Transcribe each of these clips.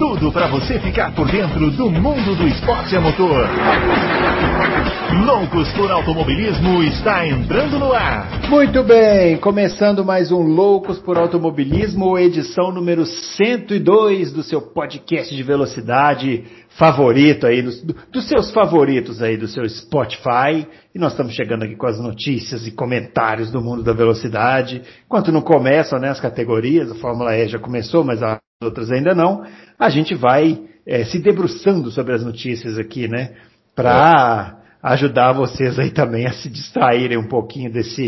tudo para você ficar por dentro do mundo do esporte a motor. Loucos por Automobilismo está entrando no ar. Muito bem, começando mais um Loucos por Automobilismo, edição número 102 do seu podcast de velocidade favorito aí, dos, dos, seus favoritos aí do seu Spotify. E nós estamos chegando aqui com as notícias e comentários do mundo da velocidade. Enquanto não começam né, as categorias, a Fórmula E já começou, mas as outras ainda não, a gente vai é, se debruçando sobre as notícias aqui, né? Para ajudar vocês aí também a se distraírem um pouquinho desse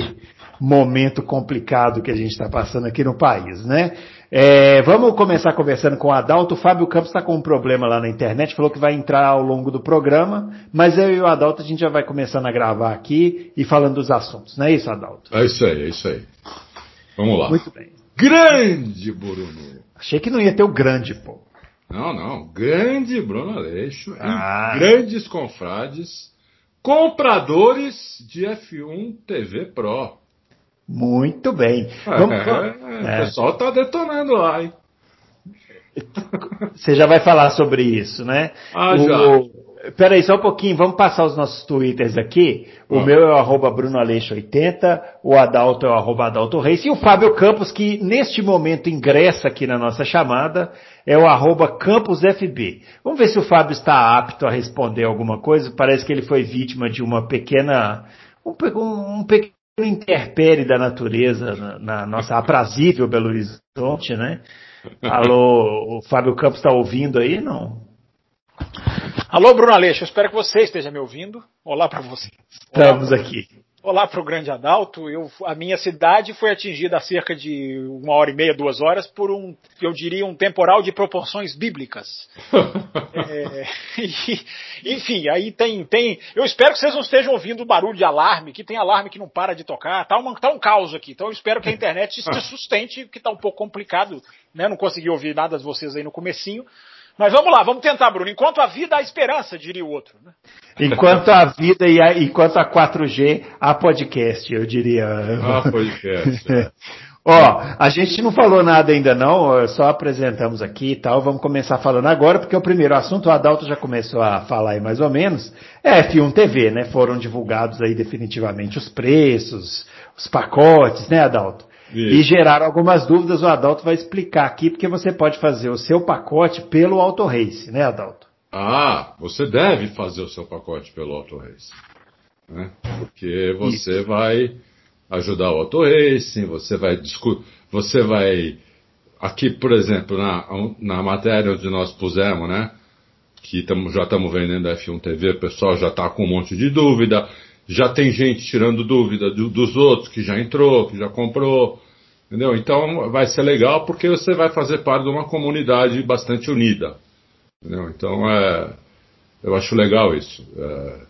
momento complicado que a gente está passando aqui no país, né? É, vamos começar conversando com o Adalto. O Fábio Campos está com um problema lá na internet, falou que vai entrar ao longo do programa, mas eu e o Adalto a gente já vai começando a gravar aqui e falando dos assuntos, não é isso, Adalto? É isso aí, é isso aí. Vamos lá. Muito bem. Grande Bruno. Achei que não ia ter o grande, pô. Não, não. Grande Bruno Aleixo. Ah. grandes confrades compradores de F1 TV Pro. Muito bem. É, Vamos... é, o pessoal está detonando lá, hein? Você já vai falar sobre isso, né? Ah, o, já. Peraí, só um pouquinho, vamos passar os nossos twitters aqui. O ah. meu é o arroba BrunoAleixo80, o Adalto é o arroba Adalto Reis, e o Fábio Campos, que neste momento ingressa aqui na nossa chamada, é o arroba CampusFB. Vamos ver se o Fábio está apto a responder alguma coisa. Parece que ele foi vítima de uma pequena, um, um, um pequeno interpere da natureza na, na nossa aprazível Belo Horizonte, né? Alô, o Fábio Campos está ouvindo aí? Não? Alô, Bruno Aleixo, espero que você esteja me ouvindo. Olá para você. Estamos aqui. Olá para o grande Adalto. Eu, a minha cidade foi atingida há cerca de uma hora e meia, duas horas, por um, eu diria, um temporal de proporções bíblicas. é, e, enfim, aí tem, tem. Eu espero que vocês não estejam ouvindo barulho de alarme, que tem alarme que não para de tocar. Tá, uma, tá um caos aqui. Então eu espero que a internet se sustente, que está um pouco complicado. Né? Não consegui ouvir nada de vocês aí no comecinho. Mas vamos lá, vamos tentar, Bruno. Enquanto a vida, há esperança, diria o outro. Né? Enquanto a vida e a, enquanto a 4G, há podcast, eu diria. Ah, podcast. É. Ó, a gente não falou nada ainda não, só apresentamos aqui e tal, vamos começar falando agora, porque o primeiro assunto, o Adalto já começou a falar aí mais ou menos, é F1 TV, né? Foram divulgados aí definitivamente os preços, os pacotes, né, Adalto? Isso. E geraram algumas dúvidas, o Adalto vai explicar aqui, porque você pode fazer o seu pacote pelo Auto Race, né, Adalto? Ah, você deve fazer o seu pacote pelo Auto Race. Né? Porque você Isso. vai ajudar o Auto Racing, você vai você vai aqui, por exemplo, na, na matéria onde nós pusemos, né? Que tamo, já estamos vendendo F1 TV, o pessoal já está com um monte de dúvida já tem gente tirando dúvida do, dos outros que já entrou, que já comprou, entendeu? Então vai ser legal porque você vai fazer parte de uma comunidade bastante unida, entendeu? Então é, eu acho legal isso, é,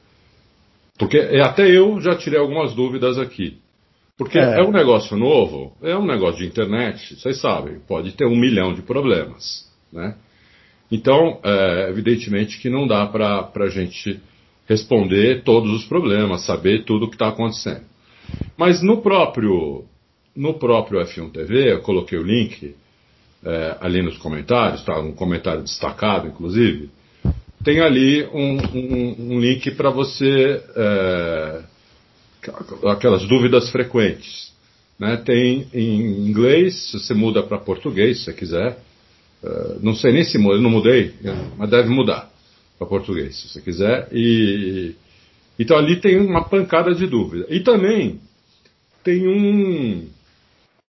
porque até eu já tirei algumas dúvidas aqui, porque é. é um negócio novo, é um negócio de internet, vocês sabem, pode ter um milhão de problemas, né? Então, é, evidentemente que não dá para a gente responder todos os problemas, saber tudo o que está acontecendo. Mas no próprio, no próprio F1 TV, eu coloquei o link é, ali nos comentários, está um comentário destacado, inclusive, tem ali um, um, um link para você, é, aquelas dúvidas frequentes. Né? Tem em inglês, se você muda para português, se você quiser. É, não sei nem se muda, não mudei, mas deve mudar para português, se você quiser. E, então ali tem uma pancada de dúvida. E também tem um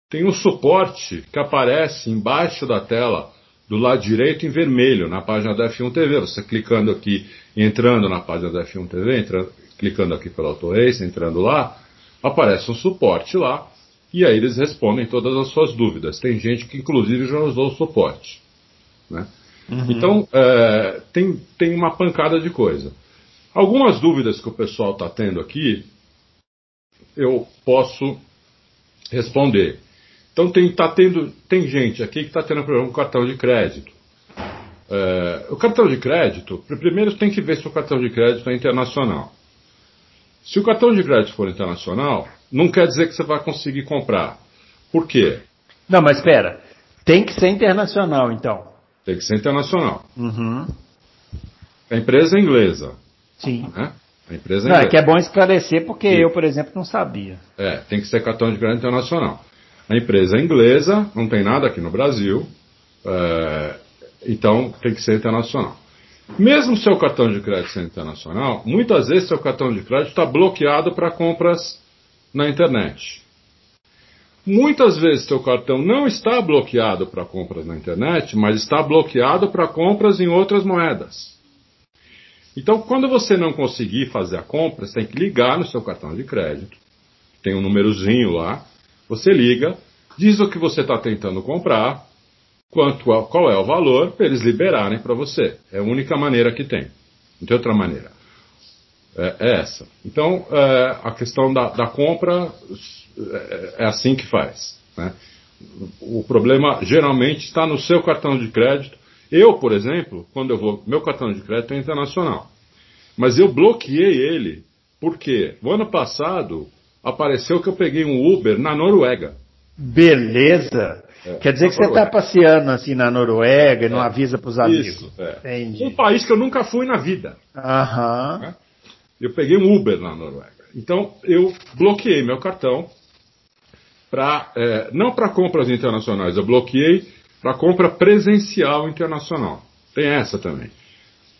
tem um suporte que aparece embaixo da tela do lado direito em vermelho na página da F1 TV. Você clicando aqui, entrando na página da F1 TV, entrando, clicando aqui pelo AutoRace, entrando lá, aparece um suporte lá e aí eles respondem todas as suas dúvidas. Tem gente que inclusive já usou o suporte. Né? Uhum. Então, é, tem, tem uma pancada de coisa. Algumas dúvidas que o pessoal está tendo aqui, eu posso responder. Então, tem, tá tendo, tem gente aqui que está tendo problema com cartão de crédito. É, o cartão de crédito, primeiro tem que ver se o cartão de crédito é internacional. Se o cartão de crédito for internacional, não quer dizer que você vai conseguir comprar. Por quê? Não, mas espera. Tem que ser internacional, então. Tem que ser internacional. Uhum. A empresa é inglesa. Sim. Né? A empresa é Não, é inglesa. que é bom esclarecer porque Sim. eu, por exemplo, não sabia. É, tem que ser cartão de crédito internacional. A empresa é inglesa, não tem nada aqui no Brasil, é, então tem que ser internacional. Mesmo seu cartão de crédito sendo internacional, muitas vezes seu cartão de crédito está bloqueado para compras na internet. Muitas vezes seu cartão não está bloqueado para compras na internet, mas está bloqueado para compras em outras moedas. Então, quando você não conseguir fazer a compra, você tem que ligar no seu cartão de crédito tem um númerozinho lá, você liga, diz o que você está tentando comprar, quanto, qual é o valor, para eles liberarem para você. É a única maneira que tem. Não tem outra maneira. É, é essa. Então, é, a questão da, da compra é, é assim que faz. Né? O problema geralmente está no seu cartão de crédito. Eu, por exemplo, quando eu vou. Meu cartão de crédito é internacional. Mas eu bloqueei ele porque o ano passado apareceu que eu peguei um Uber na Noruega. Beleza. É, Quer dizer que você está Noruega. passeando assim na Noruega e não É. avisa para os amigos. Isso, é. Entendi. Um país que eu nunca fui na vida. Aham. Eu peguei um Uber na Noruega. Então eu bloqueei meu cartão para não para compras internacionais, eu bloqueei para compra presencial internacional. Tem essa também.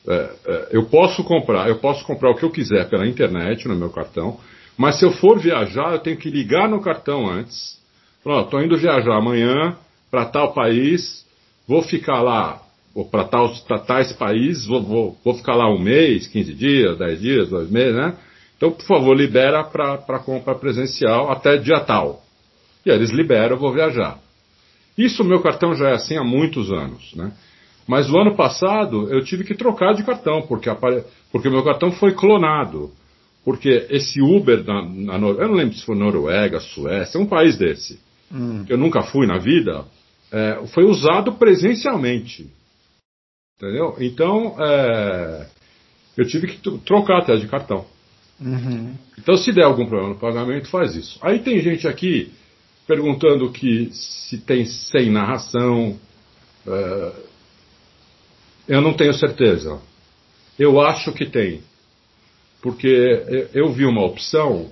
É, é, eu posso comprar, eu posso comprar o que eu quiser pela internet no meu cartão, mas se eu for viajar, eu tenho que ligar no cartão antes. Pronto, estou indo viajar amanhã para tal país, vou ficar lá, ou para tais países, vou, vou, vou ficar lá um mês, 15 dias, 10 dias, dois meses, né? Então, por favor, libera para compra presencial até dia tal. E eles liberam, eu vou viajar. Isso, meu cartão já é assim há muitos anos, né? Mas o ano passado eu tive que trocar de cartão, porque, apare... porque meu cartão foi clonado. Porque esse Uber na, na Nor... eu não lembro se foi Noruega, Suécia, um país desse, Hum. que eu nunca fui na vida, é, foi usado presencialmente. Entendeu? Então, é, eu tive que tro- trocar até de cartão. Uhum. Então, se der algum problema no pagamento, faz isso. Aí tem gente aqui perguntando que se tem sem narração. é, eu não tenho certeza. Eu acho que tem. Porque eu- eu vi uma opção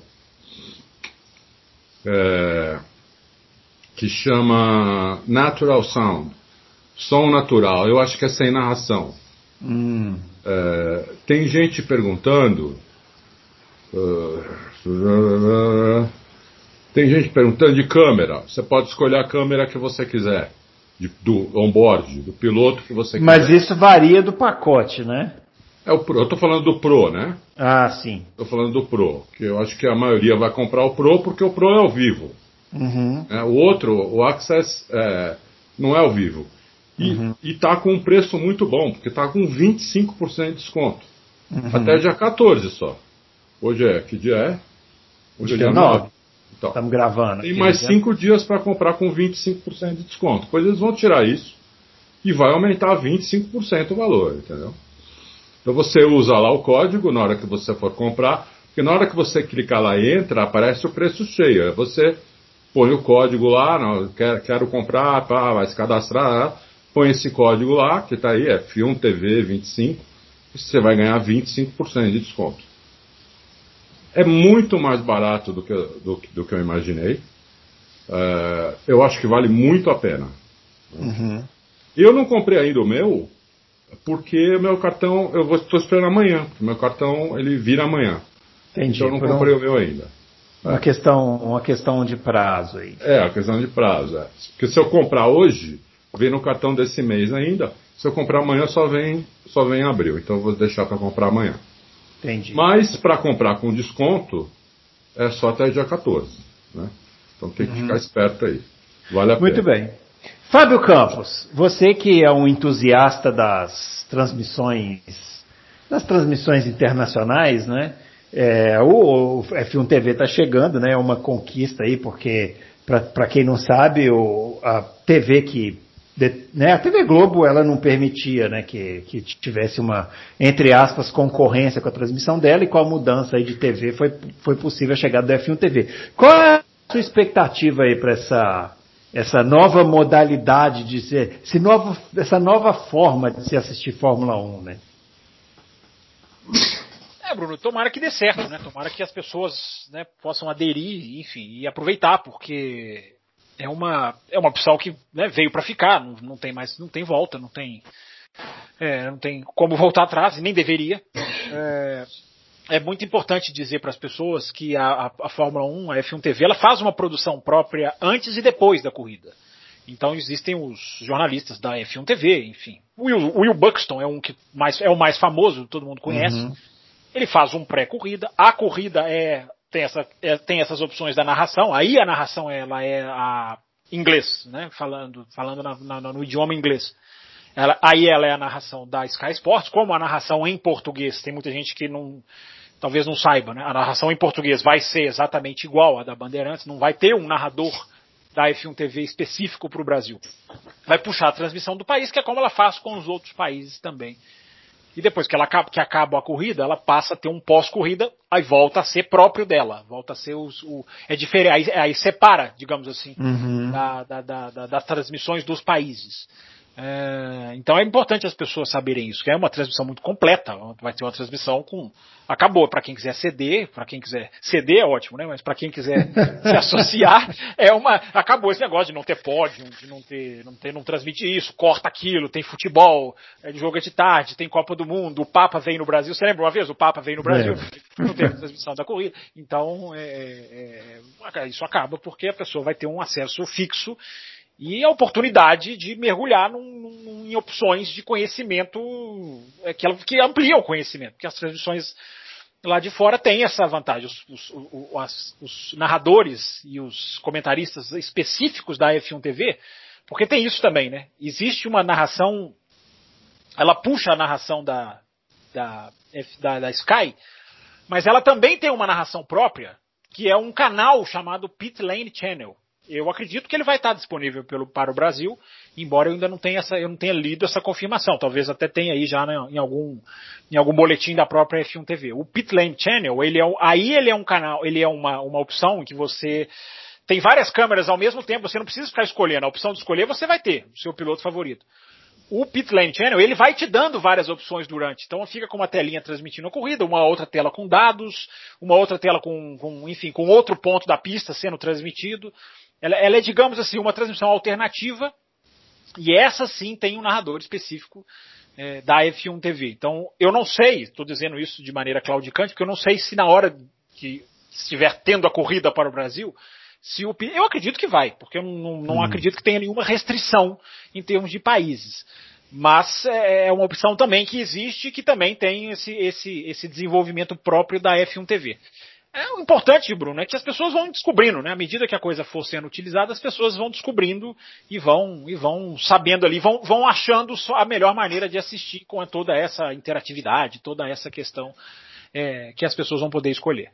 é, que chama Natural Sound. Som natural. Eu acho que é sem narração. Hum. É, tem gente perguntando. uh, tem gente perguntando de câmera. Você pode escolher a câmera que você quiser. de- do on-board, do piloto que você quiser. Mas isso varia do pacote, né? É o Pro. Eu estou falando do Pro, né? Ah, sim. Estou falando do Pro. Que eu acho que a maioria vai comprar o Pro porque o Pro é ao vivo. Uhum. né? O outro, o Access, é, não é ao vivo. E está com um preço muito bom, porque está com 25% de desconto. Uhum. Até dia 14 só. Hoje é, que dia é? Hoje é dia 9. Então, Estamos gravando. tem mais né? 5 dias para comprar com 25% de desconto. Depois eles vão tirar isso e vai aumentar 25% o valor, entendeu? Então você usa lá o código na hora que você for comprar, porque na hora que você clicar lá e entra, aparece o preço cheio. Aí você põe o código lá, não, quero, quero comprar, pá, vai se cadastrar, põe esse código lá, que está aí, é F1 TV 25, e você vai ganhar 25% de desconto. É muito mais barato do que, do, do que eu imaginei. É, eu acho que vale muito a pena. Uhum. Eu não comprei ainda o meu, porque o meu cartão, eu vou- estou esperando amanhã, porque meu cartão ele vira amanhã. Entendi. Então eu não comprei o meu ainda. uma, questão, uma questão de prazo aí. É, a questão de prazo. É. Porque se eu comprar hoje, vem no cartão desse mês ainda. Se eu comprar amanhã, só vem, só vem em abril. Então eu vou deixar para comprar amanhã. Entendi. Mas para comprar com desconto, é só até dia 14. Né? Então tem que ficar esperto aí. Vale a Uhum. Muito pena. bem. Fábio Campos, você que é um entusiasta das transmissões, das transmissões internacionais, né? É, o, o F1 TV está chegando, né? É uma conquista aí, porque para quem não sabe, o, a TV que de, né, a TV Globo ela não permitia né, que, que tivesse uma, entre aspas, concorrência com a transmissão dela e com a mudança aí de TV foi, foi possível a chegada do F1 TV. Qual é a sua expectativa aí para essa, essa nova modalidade de ser, esse novo, essa nova forma de se assistir Fórmula 1, né? É, Bruno, tomara que dê certo, né? Tomara que as pessoas né, possam aderir, enfim, e aproveitar, porque é uma, é uma opção que né, veio para ficar, não, não, tem mais, não tem volta, não tem, é, não tem como voltar atrás, e nem deveria. É, é muito importante dizer para as pessoas que a, a, a, Fórmula 1, a F1 TV, ela faz uma produção própria antes e depois da corrida. Então existem os jornalistas da F1 TV, enfim. O Will, Will Buxton é um que mais, é o mais famoso, todo mundo conhece. Uhum. Ele faz um pré-corrida. A corrida é tem, essa, é, tem essas opções da narração. Aí a narração ela é a inglês, né? Falando, falando na, na, no idioma inglês. Ela, aí ela é a narração da Sky Sports, como a narração em português. Tem muita gente que não, talvez não saiba, né? A narração em português vai ser exatamente igual à da Bandeirantes, não vai ter um narrador da F1 TV específico para o Brasil. Vai puxar a transmissão do país, que é como ela faz com os outros países também. E depois que ela acaba, que acaba a corrida, ela passa a ter um pós-corrida, aí volta a ser próprio dela, volta a ser os, o, é diferente, aí, aí separa, digamos assim, uhum. da, da, da, das transmissões dos países. É, então é importante as pessoas saberem isso, que é uma transmissão muito completa. Vai ter uma transmissão com. Acabou. Para quem quiser ceder, para quem quiser. ceder é ótimo, né? Mas para quem quiser se associar, é uma. Acabou esse negócio de não ter pódio, de não ter, não ter, não transmitir isso, corta aquilo, tem futebol, é de jogo de tarde, tem Copa do Mundo, o Papa veio no Brasil. Você lembra uma vez? O Papa veio no Brasil, é. não teve transmissão da corrida. Então, é, é, é, isso acaba porque a pessoa vai ter um acesso fixo e a oportunidade de mergulhar num, num, em opções de conhecimento é, que, que ampliam o conhecimento, porque as transmissões lá de fora têm essa vantagem. Os, os, os, os, narradores e os comentaristas específicos da F1 TV, porque tem isso também, né? Existe uma narração, ela puxa a narração da, da, da, da Sky, mas ela também tem uma narração própria, que é um canal chamado Pit Lane Channel eu acredito que ele vai estar disponível pelo, para o Brasil, embora eu ainda não tenha, essa, eu não tenha lido essa confirmação. Talvez até tenha aí já né, em, algum, em algum boletim da própria F1 TV. O Pitlane Channel, ele é, aí ele é um canal, ele é uma, uma opção que você tem várias câmeras ao mesmo tempo, você não precisa ficar escolhendo. A opção de escolher você vai ter, o seu piloto favorito. O Pitlane Channel, ele vai te dando várias opções durante. Então fica com uma telinha transmitindo a corrida, uma outra tela com dados, uma outra tela com, com enfim, com outro ponto da pista sendo transmitido. Ela, ela é, digamos assim, uma transmissão alternativa e essa sim tem um narrador específico é, da F1 TV. Então, eu não sei, estou dizendo isso de maneira claudicante, porque eu não sei se na hora que estiver tendo a corrida para o Brasil, se o eu acredito que vai, porque eu não, não hum. acredito que tenha nenhuma restrição em termos de países. Mas é, é uma opção também que existe que também tem esse, esse, esse desenvolvimento próprio da F1 TV. É, o importante, Bruno, é que as pessoas vão descobrindo, né? À medida que a coisa for sendo utilizada, as pessoas vão descobrindo e vão e vão sabendo ali, vão, vão achando a melhor maneira de assistir com toda essa interatividade, toda essa questão é, que as pessoas vão poder escolher.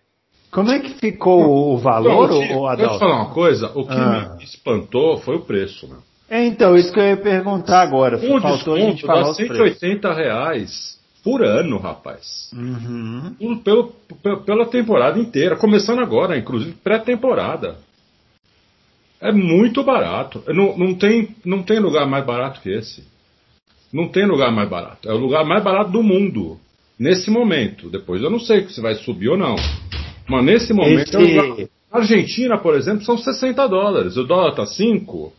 Como é que ficou o valor, Não, Adalto? Deixa eu falar uma coisa, o que ah. me espantou foi o preço, né? É, então, isso que eu ia perguntar agora. Um Faltou desconto a gente falar 180 reais por ano, rapaz. Uhum. Pelo, pela temporada inteira, começando agora, inclusive pré-temporada. É muito barato. Não, não, tem, não tem lugar mais barato que esse. Não tem lugar mais barato. É o lugar mais barato do mundo. Nesse momento. Depois eu não sei se vai subir ou não. Mas nesse momento esse... é lugar... Argentina, por exemplo, são 60 dólares. O dólar tá 5.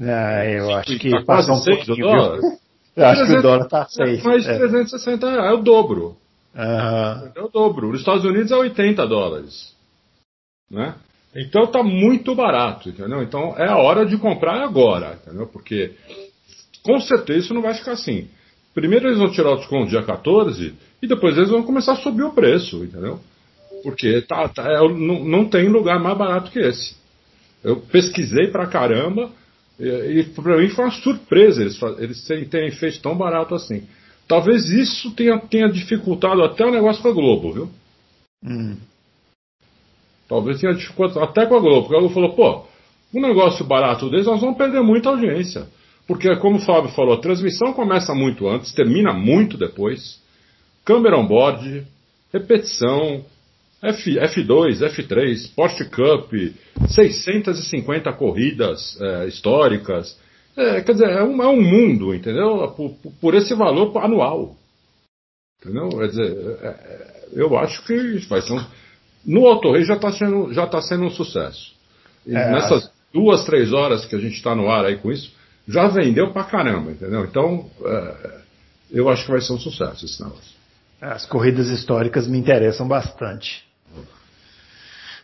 Ah, eu acho que tá quase um 6 dólares. Eu acho 300, que o dólar está 6. Mais é. 360 reais, é o dobro. Uhum. É o dobro. Nos Estados Unidos é 80 dólares. Né? Então está muito barato, entendeu? Então é a hora de comprar agora, entendeu? Porque com certeza isso não vai ficar assim. Primeiro eles vão tirar o desconto dia 14 e depois eles vão começar a subir o preço, entendeu? Porque tá, tá, é, não, não tem lugar mais barato que esse. Eu pesquisei pra caramba e, para mim foi uma surpresa eles, eles terem feito tão barato assim. Talvez isso tenha, tenha dificultado até o negócio com a Globo, viu? Hum. Talvez tenha dificultado até com a Globo, porque a Globo falou, pô, um negócio barato deles, nós vamos perder muita audiência. Porque, como o Fábio falou, a transmissão começa muito antes, termina muito depois. Câmera on board, repetição, F, F2, F3, Porsche Cup, 650 corridas é, históricas. É, quer dizer, é um, é um mundo, entendeu? Por, por, esse valor anual. Entendeu? Quer dizer, é, é eu acho que vai ser um. No Auto já está sendo, já tá sendo um sucesso. É, nessas duas, três horas que a gente está no ar aí com isso, já vendeu pra caramba, entendeu? Então, eu acho que vai ser um sucesso esse negócio. As corridas históricas me interessam bastante.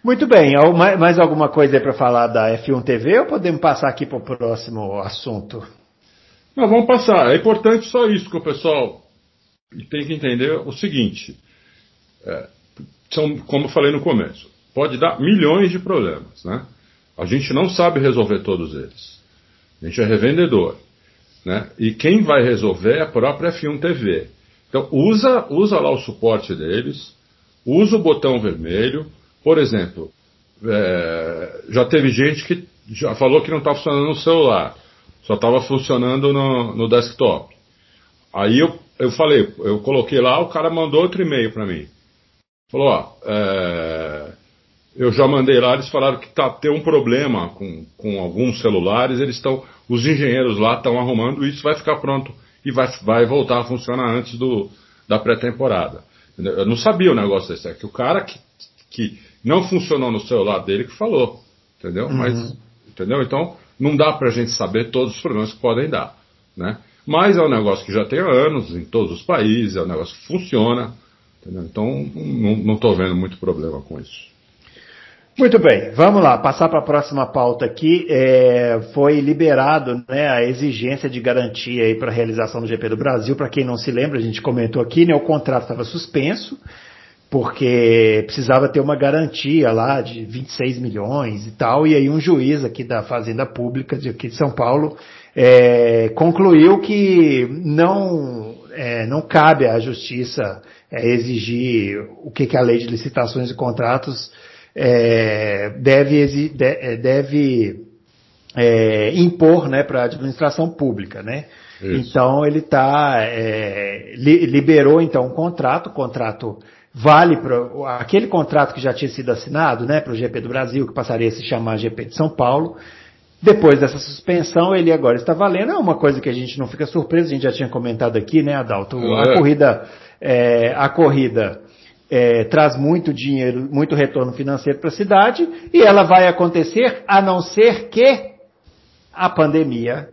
Muito bem, mais alguma coisa para falar da F1 TV ou podemos passar aqui para o próximo assunto? Não, vamos passar. É importante só isso que o pessoal tem que entender o seguinte. É, são, como eu falei no começo, pode dar milhões de problemas, né? A gente não sabe resolver todos eles. A gente é revendedor. Né? E quem vai resolver é a própria F1 TV. Então, usa, usa lá o suporte deles, usa o botão vermelho. Por exemplo, é, já teve gente que já falou que não está funcionando no celular, só estava funcionando no, no, desktop. Aí eu, eu falei, eu coloquei lá, o cara mandou outro e-mail para mim. Falou, ó, é, eu já mandei lá, eles falaram que tá, tem um problema com, com alguns celulares, eles estão, os engenheiros lá estão arrumando, isso vai ficar pronto e vai, vai voltar a funcionar antes do, da pré-temporada. Eu não sabia o negócio desse, é que o cara que, que não funcionou no celular dele que falou, entendeu? Uhum. Mas, entendeu? Então, não dá pra gente saber todos os problemas que podem dar, né? Mas é um negócio que já tem anos em todos os países, é um negócio que funciona, entendeu? Então, não estou vendo muito problema com isso. Muito bem, vamos lá, passar para a próxima pauta aqui. É, foi liberado né, a exigência de garantia para a realização do GP do Brasil. Para quem não se lembra, a gente comentou aqui, né, o contrato estava suspenso, porque precisava ter uma garantia lá de 26 milhões e tal, e aí um juiz aqui da Fazenda Pública de aqui de São Paulo é, concluiu que não, é, não cabe à justiça é, exigir o que, que a lei de licitações e contratos é, deve, é, deve é, impor né, para a administração pública. Né? Então ele tá, é, li, liberou então um contrato, o contrato vale para aquele contrato que já tinha sido assinado né, para o GP do Brasil, que passaria a se chamar GP de São Paulo. Depois dessa suspensão, ele agora está valendo. É uma coisa que a gente não fica surpreso, a gente já tinha comentado aqui, né, Adalto? A corrida, é, a corrida é, traz muito dinheiro, muito retorno financeiro para a cidade, e ela vai acontecer a não ser que a pandemia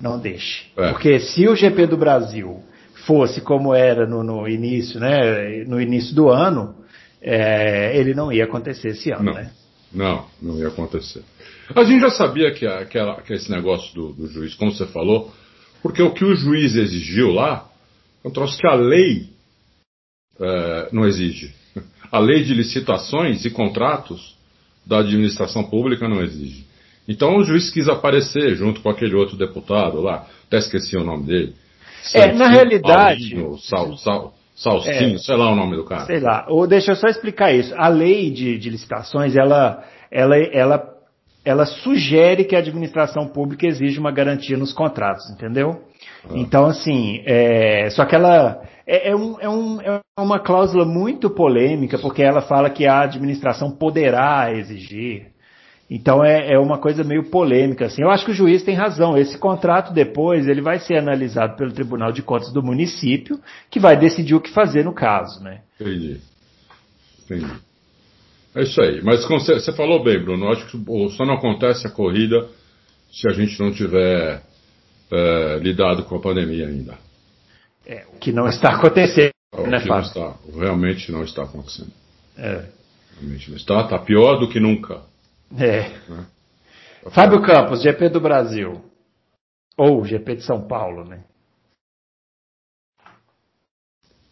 não deixe. É. Porque se o GP do Brasil fosse como era no, no início, né, no início do ano, é, ele não ia acontecer esse ano, não, né? Não, não ia acontecer. A gente já sabia que, a, que, a, que esse negócio do, do, juiz, como você falou, porque o que o juiz exigiu lá é um troço que a lei é, não exige. A lei de licitações e contratos da administração pública não exige. Então o juiz quis aparecer junto com aquele outro deputado lá, até esqueci o nome dele. É, na realidade. Paulinho, Sal, Sal, Salstinho, é, sei lá o nome do cara. Sei lá. Ou deixa eu só explicar isso. A lei de, de licitações, ela, ela, ela, ela sugere que a administração pública exige uma garantia nos contratos, entendeu? Ah. Então, assim, é, só que ela é, é, um, é, um, é uma cláusula muito polêmica, porque ela fala que a administração poderá exigir. Então é, é uma coisa meio polêmica. Assim. Eu acho que o juiz tem razão. Esse contrato depois ele vai ser analisado pelo Tribunal de Contas do município, que vai decidir o que fazer no caso. Né? Entendi. Entendi. É isso aí. Mas você falou bem, Bruno. Eu acho que só não acontece a corrida se a gente não tiver é, lidado com a pandemia ainda. É, o que não está acontecendo, o né, que Fábio? Não está, realmente não está acontecendo. É. Realmente não está, está pior do que nunca. É. Né? Fábio Campos, GP do Brasil. Ou GP de São Paulo, né?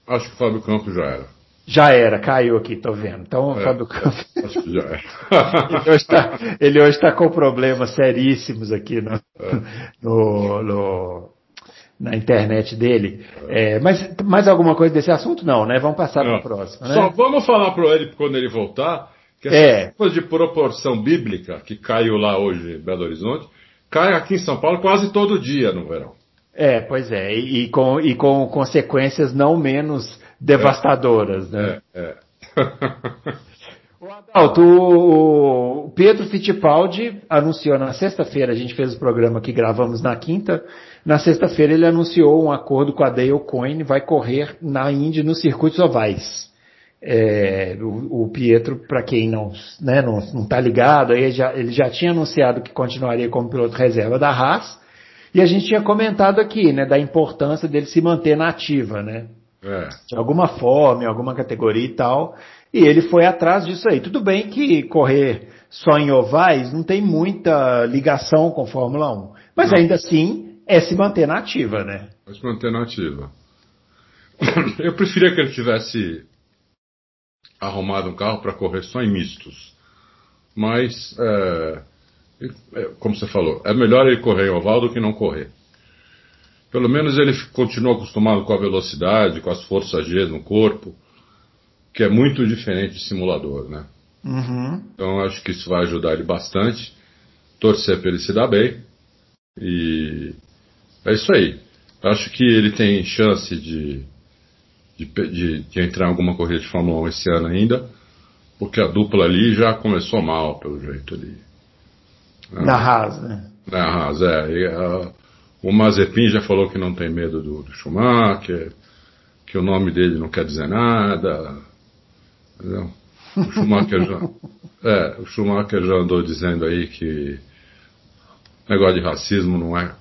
Acho que o Fábio Campos já era. Já era, caiu aqui, tô vendo. Então, é, Fábio Campos. Acho que já era. ele, hoje está, está com problemas seríssimos aqui no, é. no, no na internet dele. É, mas mais alguma coisa desse assunto? Não, né? Vamos passar para o próximo. Né? Só vamos falar para ele quando ele voltar, que é. coisa de proporção bíblica que caiu lá hoje em Belo Horizonte, cai aqui em São Paulo quase todo dia no verão. É, pois é, e, e com, e com consequências não menos devastadoras, né? É, é. O Adalto, o Pedro Fittipaldi anunciou na sexta-feira, a gente fez o programa que gravamos na quinta, na sexta-feira ele anunciou um acordo com a Dale Coyne, vai correr na Indy nos circuitos ovais. É, o, o, Pietro, para quem não né, não está ligado, ele já, ele já tinha anunciado que continuaria como piloto reserva da Haas, e a gente tinha comentado aqui, né, da importância dele se manter na ativa, né? É. De alguma forma, em alguma categoria e tal. E ele foi atrás disso aí. Tudo bem que correr só em ovais não tem muita ligação com Fórmula 1. Mas Não. ainda assim é se manter na ativa, né? Vai se manter na ativa. Eu preferia que ele tivesse arrumado um carro para correr só em mistos. Mas, é, é, como você falou, é melhor ele correr em oval do que não correr. Pelo menos ele continua acostumado com a velocidade, com as forças G no corpo, que é muito diferente de simulador, né? Uhum. Então acho que isso vai ajudar ele bastante. Torcer para ele se dar bem. E é isso aí. Acho que ele tem chance de, de, de- de entrar em alguma corrida de Fórmula 1 esse ano ainda, porque a dupla ali já começou mal, pelo jeito ali. Na Haas, né? Na Haas, é. E, ah, o Mazepin já falou que não tem medo do, do Schumacher, que o nome dele não quer dizer nada. Entendeu? O Schumacher já, é, o Schumacher já andou dizendo aí que negócio de racismo não é,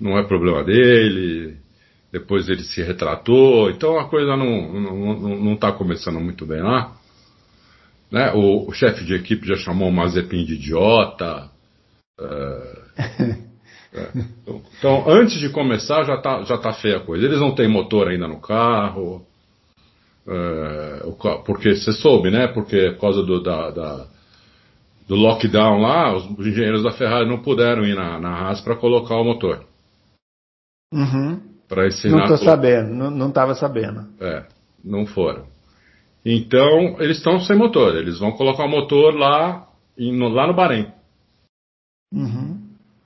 não é problema dele. Depois ele se retratou, então a coisa não não, não, não tá começando muito bem lá. Né? O, o chefe de equipe já chamou o Mazepin de idiota. Então, antes de começar, já tá, já tá feia a coisa. Eles não têm motor ainda no carro. é, o porque você soube, né? Porque por causa do, da, da- do lockdown lá, os, os engenheiros da Ferrari não puderam ir na, na Haas para colocar o motor. Uhum. Para ensinar. Não tô co- sabendo, não, não tava sabendo. É, não foram. Então, eles estão sem motor. Eles vão colocar o motor lá, em- no, lá no Bahrein. Uhum.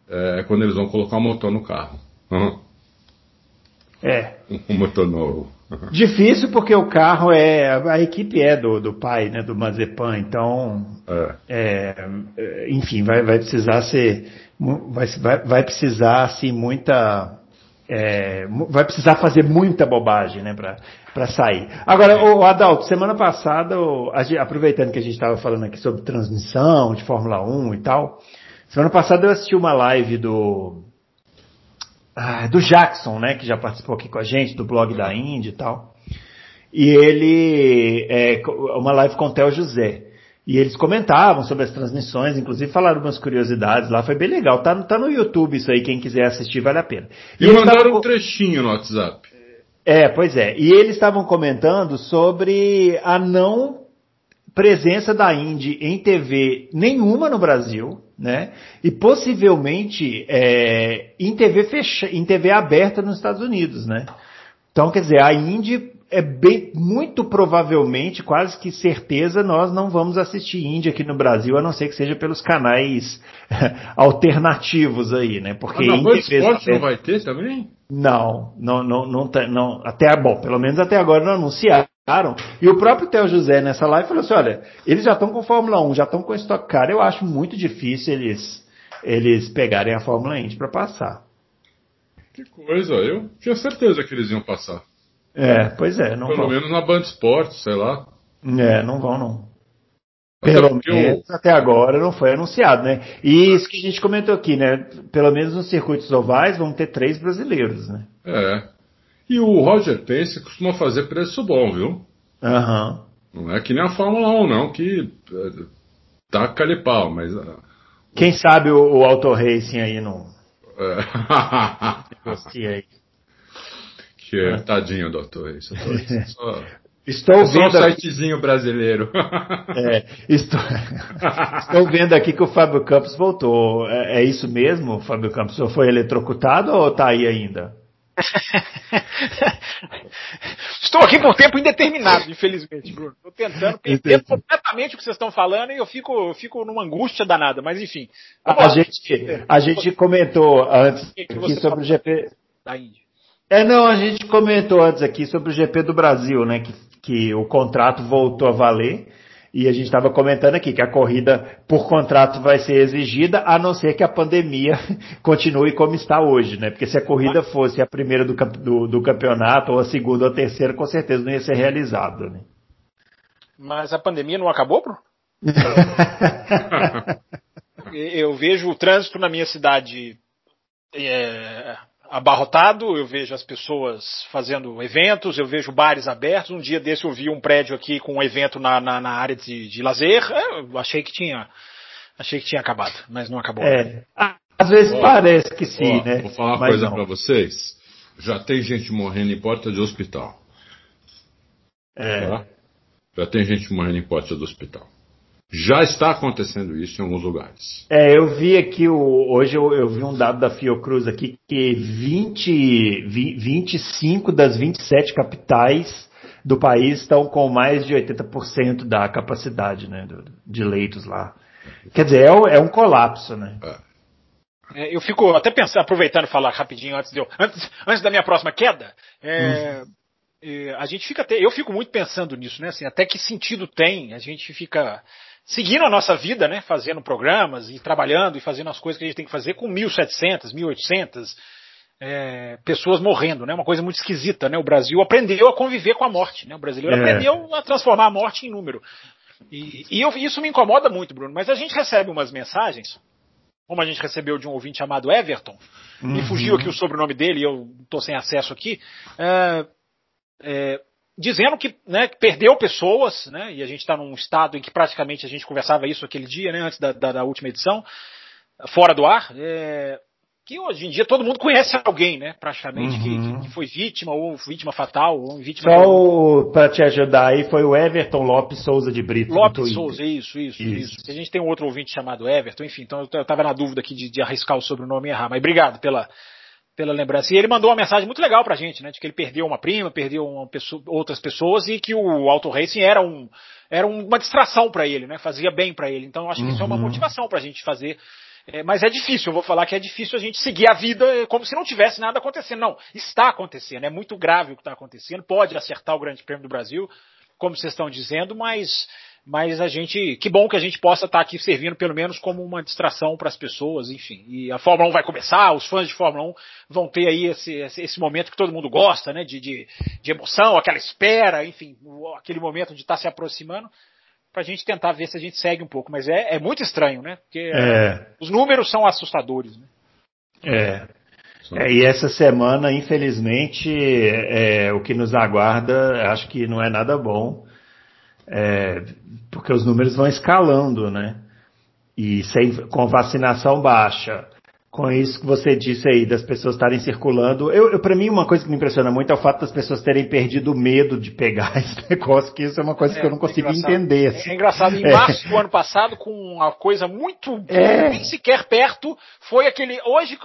É quando eles vão colocar o motor no carro. Uhum. É. Um motor novo. Difícil porque o carro é. A equipe é do, do pai, né? Do Mazepan, então. É. é, é, enfim, vai, vai precisar ser. vai, vai precisar, assim, muita. É, vai precisar fazer muita bobagem, né, para sair. Agora, o Adalto, semana passada, aproveitando que a gente estava falando aqui sobre transmissão de Fórmula 1 e tal, semana passada eu assisti uma live do ah, do Jackson, né, que já participou aqui com a gente, do blog da Indy e tal. E ele, é, uma live com o Theo José. E eles comentavam sobre as transmissões, inclusive falaram umas curiosidades lá, foi bem legal. Tá, no- tá no YouTube isso aí, quem quiser assistir vale a pena. E, eles mandaram tavam- um trechinho no WhatsApp. é, pois é. E eles estavam comentando sobre a não presença da Indy em TV nenhuma no Brasil, né? E possivelmente é, em TV fecha, em TV aberta nos Estados Unidos, né? Então, quer dizer, a Indy é bem, muito provavelmente, quase que certeza, nós não vamos assistir Indy aqui no Brasil, a não ser que seja pelos canais alternativos aí, né? Porque Ah, Band TVs Esporte não abertas- vai ter também? não, não, não, não, não, até, bom, pelo menos até agora não anunciaram. E o próprio Theo José nessa live falou assim, olha, eles já estão com Fórmula 1, já estão com Stock Car, eu acho muito difícil eles, eles pegarem a Fórmula Indy para passar. Que coisa, eu tinha certeza que eles iam passar. É, pois é, não Pelo vão. menos na Band Esporte, sei lá. É, não vão não. Até Pelo o- menos até agora não foi anunciado, né? E isso que a gente comentou aqui, né? Pelo menos nos circuitos ovais vão ter três brasileiros, né? É. E o Roger Pence costuma fazer preço bom, viu? Aham. Não é que nem a Fórmula 1, não, que é, taca-lhe pau, mas. ah, Quem sabe o, o Auto Racing aí não é. aí. Que é, tadinho, doutor. Isso é só, Estou é só um vendo aqui, sitezinho brasileiro. é, estou, estou vendo aqui que o Fábio Campos voltou. É, é isso mesmo, Fábio Campos? O senhor foi eletrocutado ou está aí ainda? Estou aqui por tempo indeterminado, infelizmente, Bruno. Estou tentando entender completamente o que vocês estão falando e eu fico, fico numa angústia danada, mas enfim. A gente, a gente comentou antes aqui sobre o GP. Da Índia. É, não, a gente comentou antes aqui sobre o GP do Brasil, né? Que, que o contrato voltou a valer. E a gente estava comentando aqui que a corrida por contrato vai ser exigida, a não ser que a pandemia continue como está hoje, né? Porque se a corrida fosse a primeira do, do, do campeonato, ou a segunda ou a terceira, com certeza não ia ser realizada, né? Mas a pandemia não acabou, Bruno? Eu vejo o trânsito na minha cidade é, abarrotado, eu vejo as pessoas fazendo eventos, eu vejo bares abertos. Um dia desse eu vi um prédio aqui com um evento na, na, na área de, de lazer. É, eu achei que tinha. Achei que tinha acabado, mas não acabou. É. Às vezes ó, parece que sim, ó, né? Vou falar uma mas coisa para vocês. Já tem gente morrendo em porta de hospital. É. Tá? Já tem gente morrendo em porta do hospital. Já está acontecendo isso em alguns lugares. É, eu vi aqui, o, hoje eu, eu, vi um dado da Fiocruz aqui, que 20, 25 das 27 capitais do país estão com mais de 80% da capacidade né, de leitos lá. Quer dizer, é, é um colapso, né? É. É, eu fico até pensando, aproveitando falar rapidinho antes, de eu, antes, antes da minha próxima queda, é, hum. É, a gente fica até, eu fico muito pensando nisso, né? Assim, até que sentido tem a gente fica seguindo a nossa vida, né, fazendo programas e trabalhando e fazendo as coisas que a gente tem que fazer com 1.700, 1.800 é, pessoas morrendo, né, uma coisa muito esquisita, né, o Brasil aprendeu a conviver com a morte, né, o brasileiro é. aprendeu a transformar a morte em número. E, e eu, isso me incomoda muito, Bruno, mas a gente recebe umas mensagens, como a gente recebeu de um ouvinte chamado Everton, uhum. me fugiu aqui o sobrenome dele, eu estou sem acesso aqui, é, é, dizendo que, né, perdeu pessoas, né, e a gente está num estado em que praticamente a gente conversava isso aquele dia, né, antes da, da, da última edição, fora do ar, é, que hoje em dia todo mundo conhece alguém, né, praticamente, uhum. que, que, foi vítima, ou vítima fatal, ou vítima... Só para te ajudar aí, foi o Everton Lopes Souza de Brito. Lopes Souza, isso, isso, isso, isso. A gente tem um outro ouvinte chamado Everton, enfim, então eu estava na dúvida aqui de, de arriscar o sobrenome e errar, mas obrigado pela, pela lembrança. E ele mandou uma mensagem muito legal pra gente, né? De que ele perdeu uma prima, perdeu uma pessoa, outras pessoas e que o auto racing era um era uma distração para ele, né? Fazia bem para ele. Então eu acho que uhum. isso é uma uhum. motivação pra gente fazer. É, mas é difícil, eu vou falar que é difícil a gente seguir a vida como se não tivesse nada acontecendo. Não, está acontecendo, é muito grave o que está acontecendo. Pode acertar o Grande Prêmio do Brasil, como vocês estão dizendo, mas mas a gente, que bom que a gente possa estar aqui servindo pelo menos como uma distração para as pessoas, enfim. E a Fórmula 1 vai começar, os fãs de Fórmula 1 vão ter aí esse, esse, momento que todo mundo gosta, né, de, de, de, emoção, aquela espera, enfim, aquele momento de estar se aproximando, para a gente tentar ver se a gente segue um pouco. Mas é, é muito estranho, né, porque é. os números são assustadores, né. É. É, e essa semana, infelizmente, é, o que nos aguarda, acho que não é nada bom é, porque os números vão escalando, né? E sem, com vacinação baixa, com isso que você disse aí, das pessoas estarem circulando. Eu, eu para mim, uma coisa que me impressiona muito é o fato das pessoas terem perdido o medo de pegar esse negócio, que isso é uma coisa é, que eu não consigo é entender. Assim. É engraçado. Em março do ano passado, com uma coisa muito é. nem sequer perto, foi aquele. Hoje,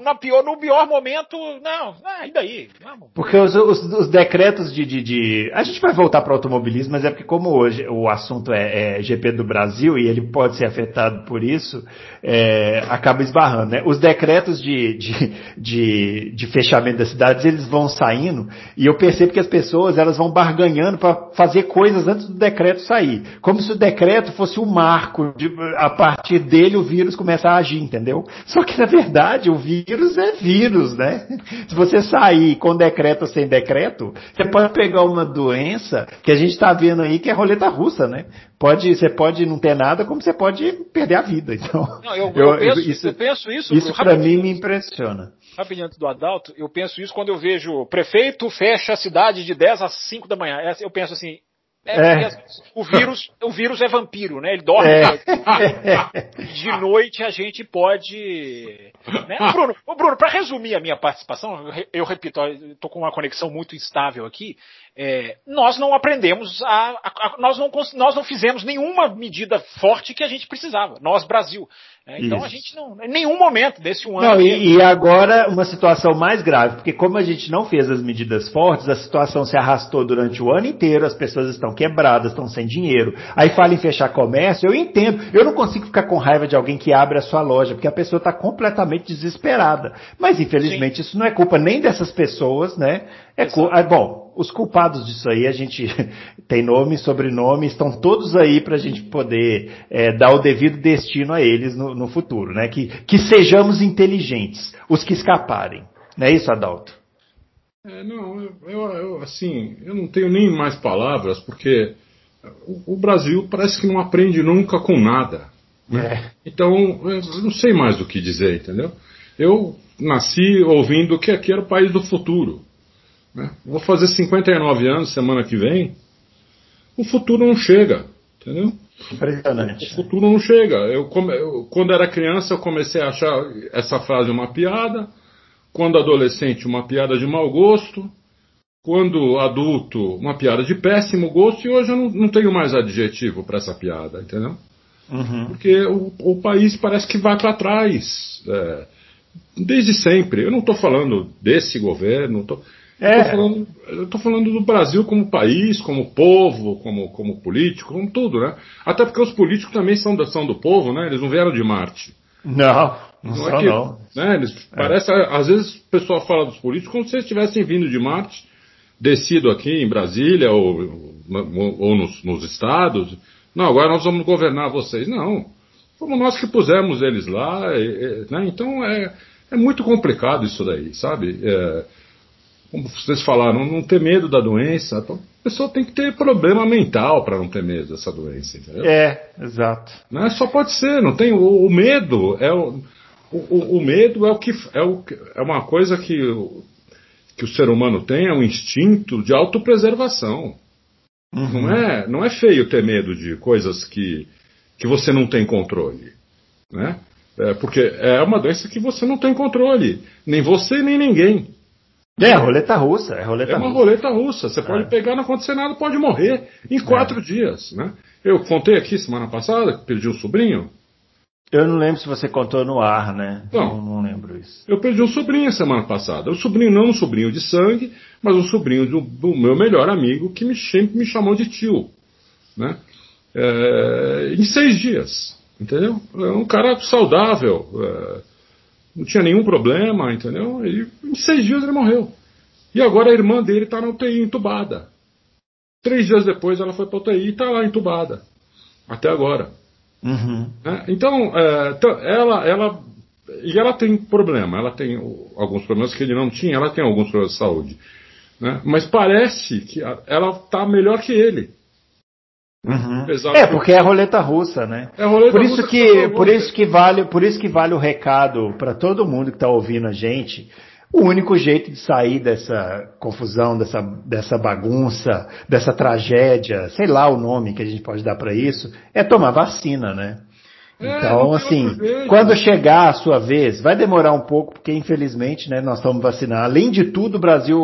na pior, no pior momento, não, ah, e daí? Vamos. Porque os, os, os decretos de, de, de, A gente vai voltar para o automobilismo, mas é porque como hoje o assunto é, é, GP do Brasil e ele pode ser afetado por isso, é, acaba esbarrando, né? Os decretos de, de, de, de, fechamento das cidades, eles vão saindo e eu percebo que as pessoas elas vão barganhando para fazer coisas antes do decreto sair. Como se o decreto fosse o um marco, de, a partir dele o vírus começar a agir, entendeu? Só que na verdade o vírus vírus é vírus, né? Se você sair com decreto ou sem decreto, você pode pegar uma doença que a gente está vendo aí que é roleta russa, né? Pode, você pode não ter nada, como você pode perder a vida. Então, não, eu, eu, eu, penso, isso, eu penso isso. Isso para mim me impressiona. Rapidinho antes do Adalto, eu penso isso quando eu vejo prefeito fecha a cidade de 10 às 5 da manhã. Eu penso assim, é, é. O vírus, o vírus é vampiro, né? Ele dorme. É. De noite a gente pode. Né? Bruno, Bruno para resumir a minha participação, eu repito, estou com uma conexão muito instável aqui. é, nós não aprendemos a, a, a, nós, não, nós não fizemos nenhuma medida forte que a gente precisava, nós Brasil. É, então Isso. a gente não, em nenhum momento desse um ano. Não, e, e, agora uma situação mais grave, porque como a gente não fez as medidas fortes, a situação se arrastou durante o ano inteiro, as pessoas estão quebradas, estão sem dinheiro. Aí fala em fechar comércio, eu entendo. Eu não consigo ficar com raiva de alguém que abre a sua loja, porque a pessoa está completamente desesperada. Mas infelizmente Sim. isso não é culpa nem dessas pessoas, né? É culpa. Ah, bom, os culpados disso aí, a gente tem nome, sobrenome, estão todos aí para a gente poder é, dar o devido destino a eles no, no futuro, né? Que, que sejamos inteligentes, os que escaparem. Não é isso, Adalto? É, não, eu, eu, assim, eu não tenho nem mais palavras, porque o, o Brasil parece que não aprende nunca com nada. Né? É. Então, eu não sei mais o que dizer, entendeu? Eu nasci ouvindo que aqui era o país do futuro. Né? Vou fazer 59 anos semana que vem. O futuro não chega, entendeu? Impressionante. O futuro não chega. Eu, eu, quando era criança, eu comecei a achar essa frase uma piada. Quando adolescente, uma piada de mau gosto. Quando adulto, uma piada de péssimo gosto. E hoje eu não, não tenho mais adjetivo para essa piada, entendeu? Uhum. Porque o, o, país parece que vai para trás. É, desde sempre. Eu não estou falando desse governo. Tô, é. Eu falando, estou falando do Brasil como país, como povo, como, como político, como tudo, né? Até porque os políticos também são, da, são do povo, né? Eles não vieram de Marte. Não, não, não é que, não. Né? Eles, é. Parece, às vezes o pessoal fala dos políticos como se eles tivessem vindo de Marte, descido aqui em Brasília ou, ou nos, nos estados. Não, agora nós vamos governar vocês. Não. Fomos nós que pusemos eles lá. né? Então é, é muito complicado isso daí, sabe? É, como vocês falaram, não ter medo da doença. A pessoa tem que ter problema mental para não ter medo dessa doença, entendeu? É, exato. Né? Só pode ser, não tem. O, o medo é o, o, o, medo é o que é, o, é uma coisa que, que o ser humano tem, é um instinto de autopreservação. Uhum. Não, é, não é feio ter medo de coisas que, que você não tem controle. Né? É, porque é uma doença que você não tem controle. Nem você, nem ninguém. É, roleta russa. É, roleta é uma russa. roleta russa. Você pode é. pegar, não acontecer nada, pode morrer em quatro é. dias. Né? Eu contei aqui semana passada que perdi um sobrinho. Eu não lembro se você contou no ar, né? Não, não, não lembro isso. Eu perdi um sobrinho semana passada. Um sobrinho, não um sobrinho de sangue, mas um sobrinho do, do meu melhor amigo que me, sempre me chamou de tio. Né? É, em seis dias. Entendeu? É um cara saudável. Não tinha nenhum problema, entendeu? E em seis dias ele morreu. E agora a irmã dele está na UTI entubada. Três dias depois ela foi para UTI e está lá entubada. Até agora. Uhum. É, então, é, ela, ela. E ela tem problema. Ela tem alguns problemas que ele não tinha. Ela tem alguns problemas de saúde. Né? Mas parece que ela está melhor que ele. Uhum. É, porque é roleta russa, né? É roleta por isso russa que, por isso que vale, por isso que vale o recado para todo mundo que está ouvindo a gente. O único jeito de sair dessa confusão, dessa, dessa bagunça, dessa tragédia, sei lá o nome que a gente pode dar para isso, é tomar vacina, né? É, então, assim, quando chegar a sua vez, vai demorar um pouco, porque infelizmente, né, nós estamos vacinando. Além de tudo, o Brasil,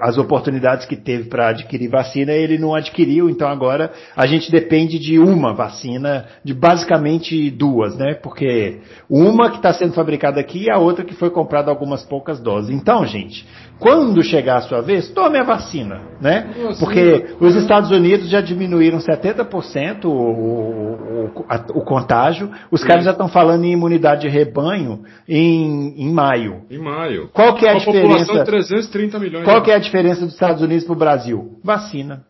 as oportunidades que teve para adquirir vacina, ele não adquiriu, então agora a gente depende de uma vacina, de basicamente duas, né? Porque uma que está sendo fabricada aqui e a outra que foi comprada algumas poucas doses. Então, gente, quando chegar a sua vez, tome a vacina, né? Porque os Estados Unidos já diminuíram 70% o, o, a, o contágio, os caras já estão falando em imunidade de rebanho em, em maio. Em maio. Qual que é a, a diferença? De 330 milhões. Qual que é a diferença dos Estados Unidos para o Brasil? Vacina.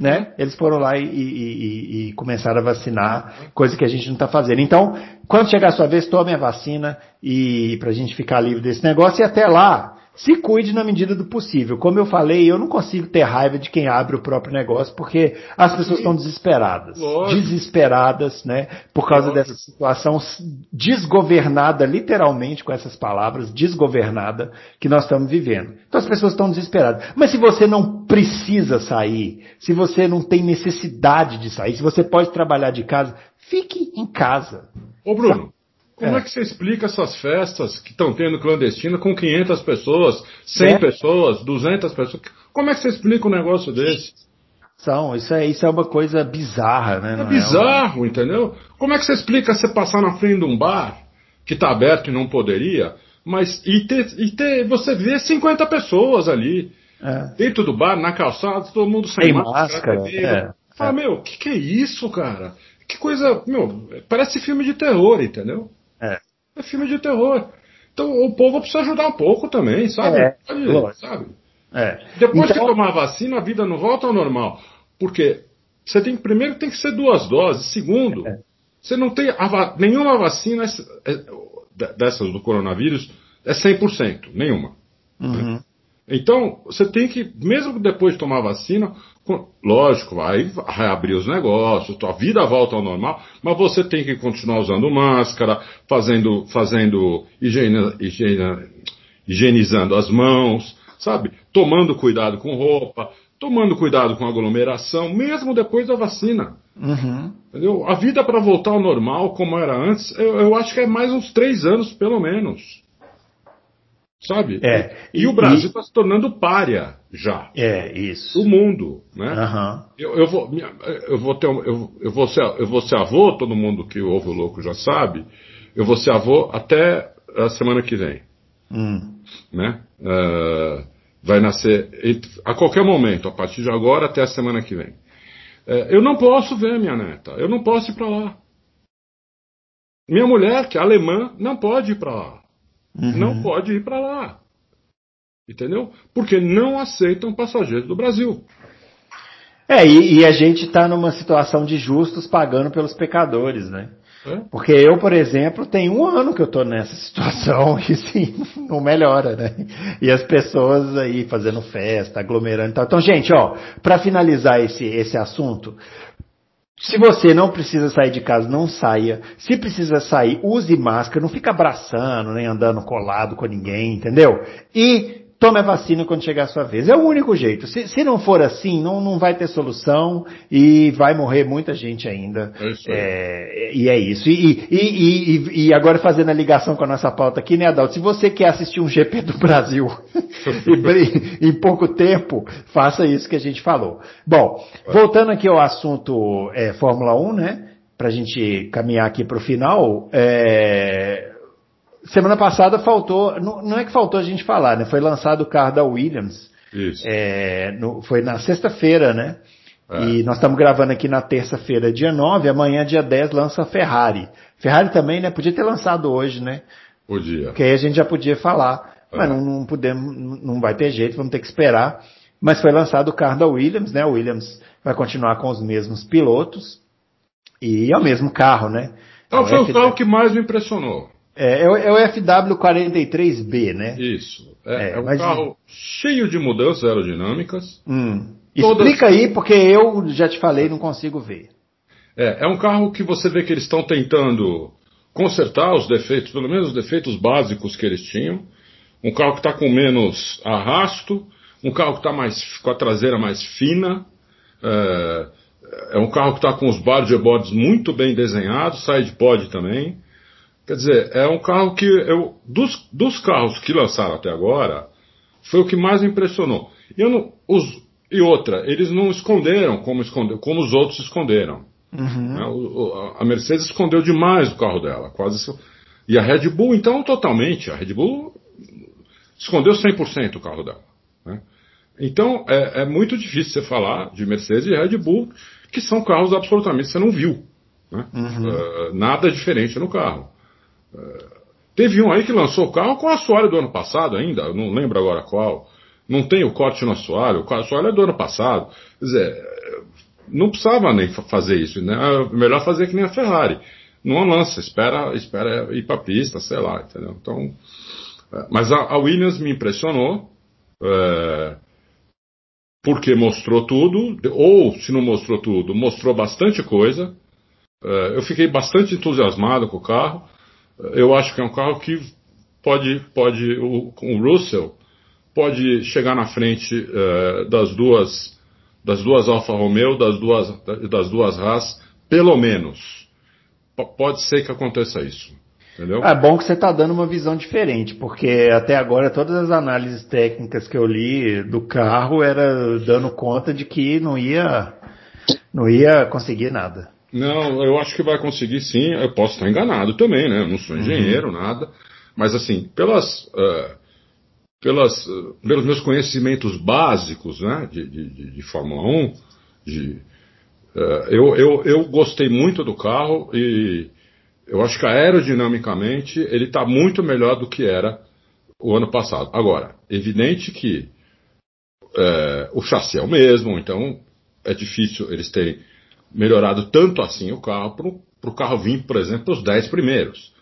Né? Eles foram lá e, e, e, começaram a vacinar, coisa que a gente não está fazendo. Então, quando chegar a sua vez, tome a vacina e para a gente ficar livre desse negócio e até lá, se cuide na medida do possível. Como eu falei, eu não consigo ter raiva de quem abre o próprio negócio, porque as pessoas estão desesperadas. Lógico. Desesperadas, né? Por causa Lógico. dessa situação desgovernada, literalmente com essas palavras, desgovernada, que nós estamos vivendo. Então as pessoas estão desesperadas. Mas se você não precisa sair, se você não tem necessidade de sair, se você pode trabalhar de casa, fique em casa. Ô Bruno, Como é. é. que você explica essas festas que estão tendo clandestina com 500 pessoas, 100 é. pessoas, 200 pessoas? Como é que você explica um negócio desse? São, isso é, isso é uma coisa bizarra, né? É não é bizarro, é uma... entendeu? Como é que você explica você passar na frente de um bar que está aberto e não poderia, mas e ter, e ter você vê 50 pessoas ali é. dentro do bar, na calçada, todo mundo sem Tem máscara. máscara é. Fala, meu, o que, que é isso, cara? Que coisa, meu, parece filme de terror, entendeu? É. É filme de terror. Então o povo precisa ajudar um pouco também, sabe? É, Pode, sabe? É. Depois então... que tomar a vacina, a vida não volta ao normal. Porque você tem primeiro tem que ser duas doses. Segundo, é. você não tem va nenhuma vacina é, dessas do coronavírus é 100%, nenhuma. Uhum. Então, você tem que, mesmo depois de tomar a vacina, lógico, vai reabrir os negócios, a vida volta ao normal, mas você tem que continuar usando máscara, fazendo, fazendo higiene, higiene, higienizando as mãos, sabe? Tomando cuidado com roupa, tomando cuidado com aglomeração, mesmo depois da vacina. Uhum. Entendeu? A vida para voltar ao normal, como era antes, eu, eu, acho que é mais uns três anos, pelo menos. Sabe? É. E, e o Brasil está se tornando párea já. É, isso. O mundo, né? Uhum. Eu, eu, vou, eu, vou ter, eu, eu, vou ser, eu vou ser avô, todo mundo que ouve o louco já sabe. Eu vou ser avô até a semana que vem. Hum. Né? Uh, vai nascer a qualquer momento, a partir de agora até a semana que vem. É, eu não posso ver minha neta, eu não posso ir para lá. Minha mulher, que é alemã, não pode ir para lá. Uhum. Não pode ir para lá. Entendeu? Porque não aceitam passageiros do Brasil. É, e, e a gente está numa situação de justos pagando pelos pecadores, né? É? Porque eu, por exemplo, tenho um ano que eu estou nessa situação e sim, não melhora, né? E as pessoas aí fazendo festa, aglomerando e tal. Então, gente, ó, para finalizar esse, esse assunto, se você não precisa sair de casa, não saia. Se precisa sair, use máscara, não fica abraçando, nem andando colado com ninguém, entendeu? E tome a vacina quando chegar a sua vez. É o único jeito. Se, se não for assim, não, não vai ter solução e vai morrer muita gente ainda. É isso é, e é isso. E, e, e, e, agora fazendo a ligação com a nossa pauta aqui, né, Adalto? Se você quer assistir um GP do Brasil em pouco tempo, faça isso que a gente falou. Bom, voltando aqui ao assunto é, Fórmula 1, né? Para a gente caminhar aqui para o final, é, semana passada faltou, não, não, é que faltou a gente falar, né? Foi lançado o carro da Williams. Isso. É, no, foi na sexta-feira, né? É. E nós estamos gravando aqui na terça-feira, dia 9, amanhã, dia 10, lança a Ferrari. Ferrari também, né? Podia ter lançado hoje, né? Podia. Porque aí a gente já podia falar. É. Mas não, não podemos, não vai ter jeito, vamos ter que esperar. Mas foi lançado o carro da Williams, né? O Williams vai continuar com os mesmos pilotos. E é o mesmo carro, né? Então foi o carro que mais me impressionou. É, é, o, é o FW43B, né? Isso. É, é, é um carro cheio de mudanças aerodinâmicas. Hum. Todas... Explica aí, porque eu já te falei, não consigo ver. É, é um carro que você vê que eles estão tentando consertar os defeitos, pelo menos os defeitos básicos que eles tinham. Um carro que está com menos arrasto, um carro que está mais com a traseira mais fina. É, é um carro que está com os boards muito bem desenhados, side pod também. Quer dizer, é um carro que eu, dos, dos carros que lançaram até agora, foi o que mais me impressionou. E, não, os, e outra, eles não esconderam como, esconde, como os outros esconderam. Uhum. Né? O, a Mercedes escondeu demais o carro dela, quase. E a Red Bull, então, totalmente. A Red Bull escondeu 100% o carro dela. Né? Então, é, é, muito difícil você falar de Mercedes e Red Bull, que são carros absolutamente você não viu. Né? Uhum. Uh, nada diferente no carro. Teve um aí que lançou o carro com o assoalho do ano passado ainda, não lembro agora qual. Não tem o corte no assoalho, o assoalho é do ano passado. Quer dizer, não precisava nem fazer isso, né? É melhor fazer que nem a Ferrari. Não lança, espera, espera ir para pista, sei lá, entendeu? Então, é, mas a, a Williams me impressionou, é, porque mostrou tudo, ou se não mostrou tudo, mostrou bastante coisa. É, eu fiquei bastante entusiasmado com o carro eu acho que é um carro que pode, pode o, o Russell pode chegar na frente uh, das duas das duas Alfa Romeo, das duas das duas Haas, pelo menos. P pode ser que aconteça isso. Entendeu? É bom que você está dando uma visão diferente, porque até agora todas as análises técnicas que eu li do carro era dando conta de que não ia, não ia conseguir nada. Não, eu acho que vai conseguir sim. Eu posso estar enganado também, né? Eu não sou engenheiro, uhum. nada. Mas assim, pelas, uh, pelas, uh, pelos meus conhecimentos básicos, né? De, de, de Fórmula 1, de, uh, eu, eu, eu gostei muito do carro e eu acho que aerodinamicamente ele está muito melhor do que era o ano passado. Agora, evidente que o chassi é o mesmo, então é difícil eles terem melhorado tanto assim o carro para o carro vir, por exemplo, os 10 primeiros.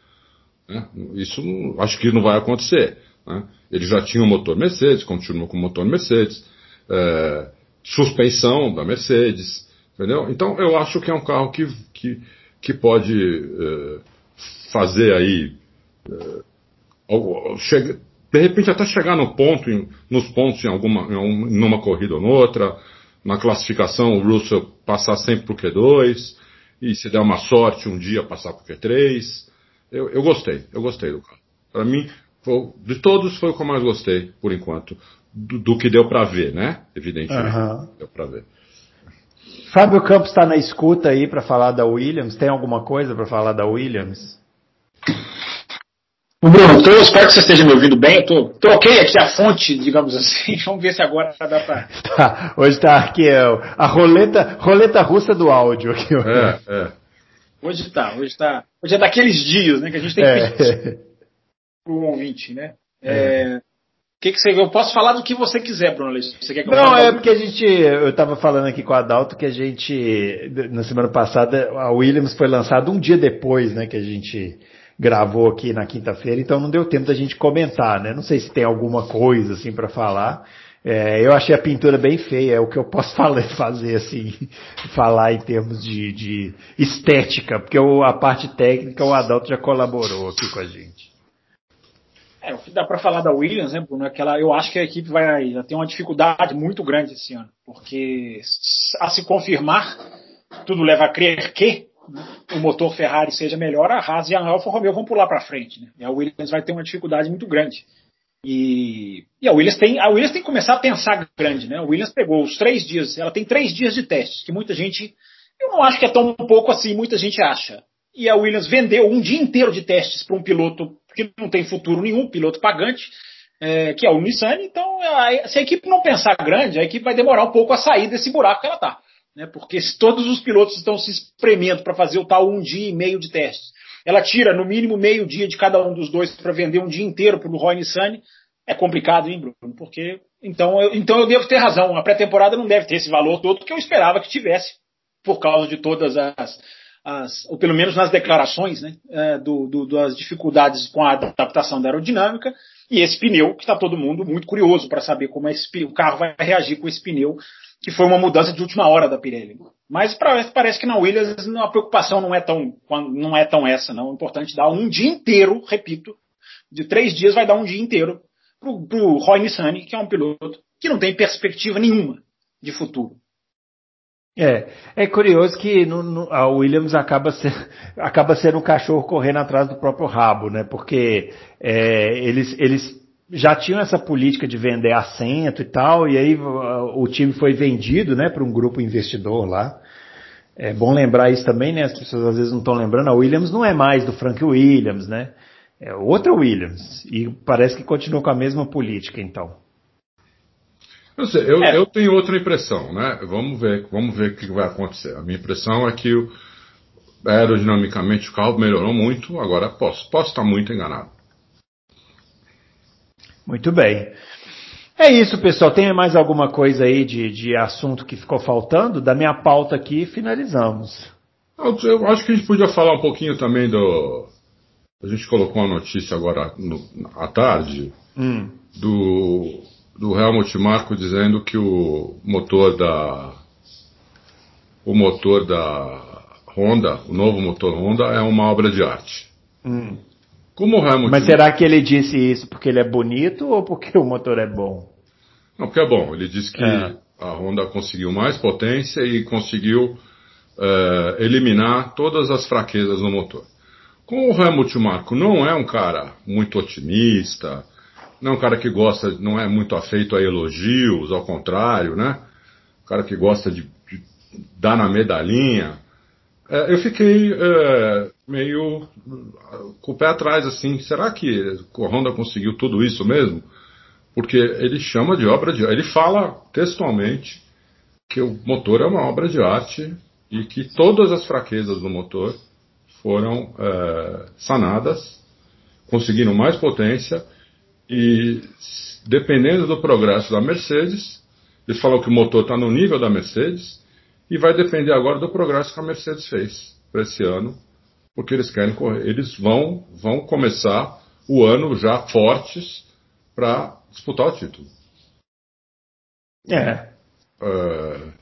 Né? Isso acho que não vai acontecer. Né? Ele já tinha o motor Mercedes, continua com o motor Mercedes, é, suspensão da Mercedes, entendeu? Então eu acho que é um carro que, que que pode uh, fazer aí, uh, chega, de repente até chegar no ponto, em, nos pontos em alguma, em numa corrida ou noutra, na classificação o Russell passar sempre pro Q2, e se der uma sorte um dia passar pro Q3. Eu, eu gostei, eu gostei do carro. Para mim, foi, de todos foi o que eu mais gostei, por enquanto, do, do que deu para ver, né? Evidentemente, uhum. deu para ver. Fábio Campos está na escuta aí para falar da Williams. Tem alguma coisa para falar da Williams? Bruno, tô, espero que você esteja me ouvindo bem. Tô, troquei aqui a fonte, digamos assim. Vamos ver se agora dá para. Tá, hoje está aqui é, a roleta, roleta russa do áudio. Aqui, é, é. Hoje está, hoje está. Hoje é daqueles dias, né, que a gente tem que é. pedir para o ouvinte, né? É. é que, que você, eu posso falar do que você quiser, Bruno. Você quer que eu Não, é porque a gente, eu estava falando aqui com a Adalto que a gente, na semana passada, a Williams foi lançada um dia depois, né, que a gente gravou aqui na quinta-feira, então não deu tempo da gente comentar, né? Não sei se tem alguma coisa assim para falar. É, eu achei a pintura bem feia, é o que eu posso falar, fazer assim, falar em termos de, de estética, porque a parte técnica o Adalto já colaborou aqui com a gente. É, o que dá para falar da Williams, né, Bruno, que ela, eu acho que a equipe vai ter uma dificuldade muito grande esse ano, porque a se confirmar, tudo leva a crer que né, o motor Ferrari seja melhor, a Haas e a Alfa Romeo vão pular para frente, né, e a Williams vai ter uma dificuldade muito grande. E, e, a, Williams tem, a Williams tem que começar a pensar grande, né? A Williams pegou os três dias, ela tem três dias de testes, que muita gente, eu não acho que é tão pouco assim, muita gente acha. E a Williams vendeu um dia inteiro de testes para um piloto que não tem futuro nenhum, piloto pagante, é, que é o Nissan. Então, se a equipe não pensar grande, a equipe vai demorar um pouco a sair desse buraco que ela está. Né? Porque se todos os pilotos estão se espremendo para fazer o tal um dia e meio de testes, ela tira no mínimo meio dia de cada um dos dois para vender um dia inteiro para o Roy Nissan, é complicado, hein, Bruno? Porque então eu, então eu devo ter razão. A pré-temporada não deve ter esse valor todo que eu esperava que tivesse, por causa de todas as, as, ou pelo menos nas declarações né, é, do, do, das dificuldades com a adaptação da aerodinâmica, e esse pneu, que está todo mundo muito curioso para saber como esse, o carro vai reagir com esse pneu, que foi uma mudança de última hora da Pirelli. Mas pra, parece que na Williams a preocupação não é tão, não é tão essa, não. É importante dar um dia inteiro, repito, de três dias vai dar um dia inteiro para o Roy Nissany, que é um piloto que não tem perspectiva nenhuma de futuro. É, é curioso que no, no, a Williams acaba, ser, acaba sendo um cachorro correndo atrás do próprio rabo, né? Porque é, eles, eles já tinham essa política de vender assento e tal, e aí o time foi vendido, né, para um grupo investidor lá. É bom lembrar isso também, né? As pessoas às vezes não estão lembrando. A Williams não é mais do Frank Williams, né? É outra Williams. E parece que continua com a mesma política, então. Eu, sei, eu, é. eu, tenho outra impressão, né? Vamos ver, vamos ver o que vai acontecer. A minha impressão é que aerodinamicamente o carro melhorou muito, agora posso, posso estar muito enganado. Muito bem. É isso, pessoal. Tem mais alguma coisa aí de, de assunto que ficou faltando? Da minha pauta aqui, finalizamos. Eu, acho que a gente podia falar um pouquinho também do. A gente colocou uma notícia agora no, à tarde hum. do do Helmut Marko dizendo que o motor da o motor da Honda, o novo motor Honda é uma obra de arte. Hum. Como o Helmut Mas será que ele disse isso porque ele é bonito ou porque o motor é bom? Não, porque é bom. Ele disse que é. a Honda conseguiu mais potência e conseguiu uh, eliminar todas as fraquezas no motor. como o Helmut Marko não é um cara muito otimista, não é um cara que gosta, não é muito afeito a elogios, ao contrário, né? Um cara que gosta de, de dar na medalhinha. É, eu fiquei é, meio com o pé atrás, assim, será que o Honda conseguiu tudo isso mesmo? Porque ele chama de obra de ele fala textualmente que o motor é uma obra de arte e que todas as fraquezas do motor foram é, sanadas, conseguiram mais potência e dependendo do progresso da Mercedes, eles falam que o motor está no nível da Mercedes e vai depender agora do progresso que a Mercedes fez para esse ano, porque eles querem correr, eles vão vão começar o ano já fortes para disputar o título. É. Uh,